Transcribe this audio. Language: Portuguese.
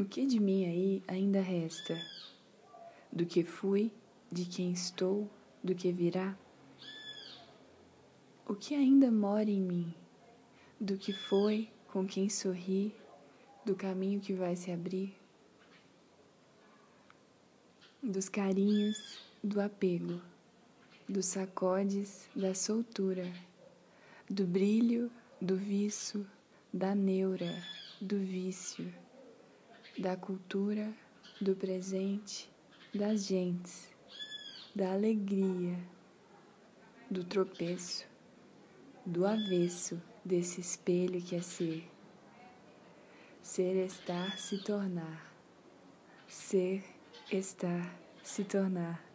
O que de mim aí ainda resta? Do que fui, de quem estou, do que virá? O que ainda mora em mim? Do que foi, com quem sorri, do caminho que vai se abrir? Dos carinhos, do apego, dos sacodes, da soltura, do brilho, do viço, da neura, do vício da cultura, do presente, das gentes, da alegria, do tropeço, do avesso desse espelho que é ser. Ser, estar, se tornar. Ser, estar, se tornar.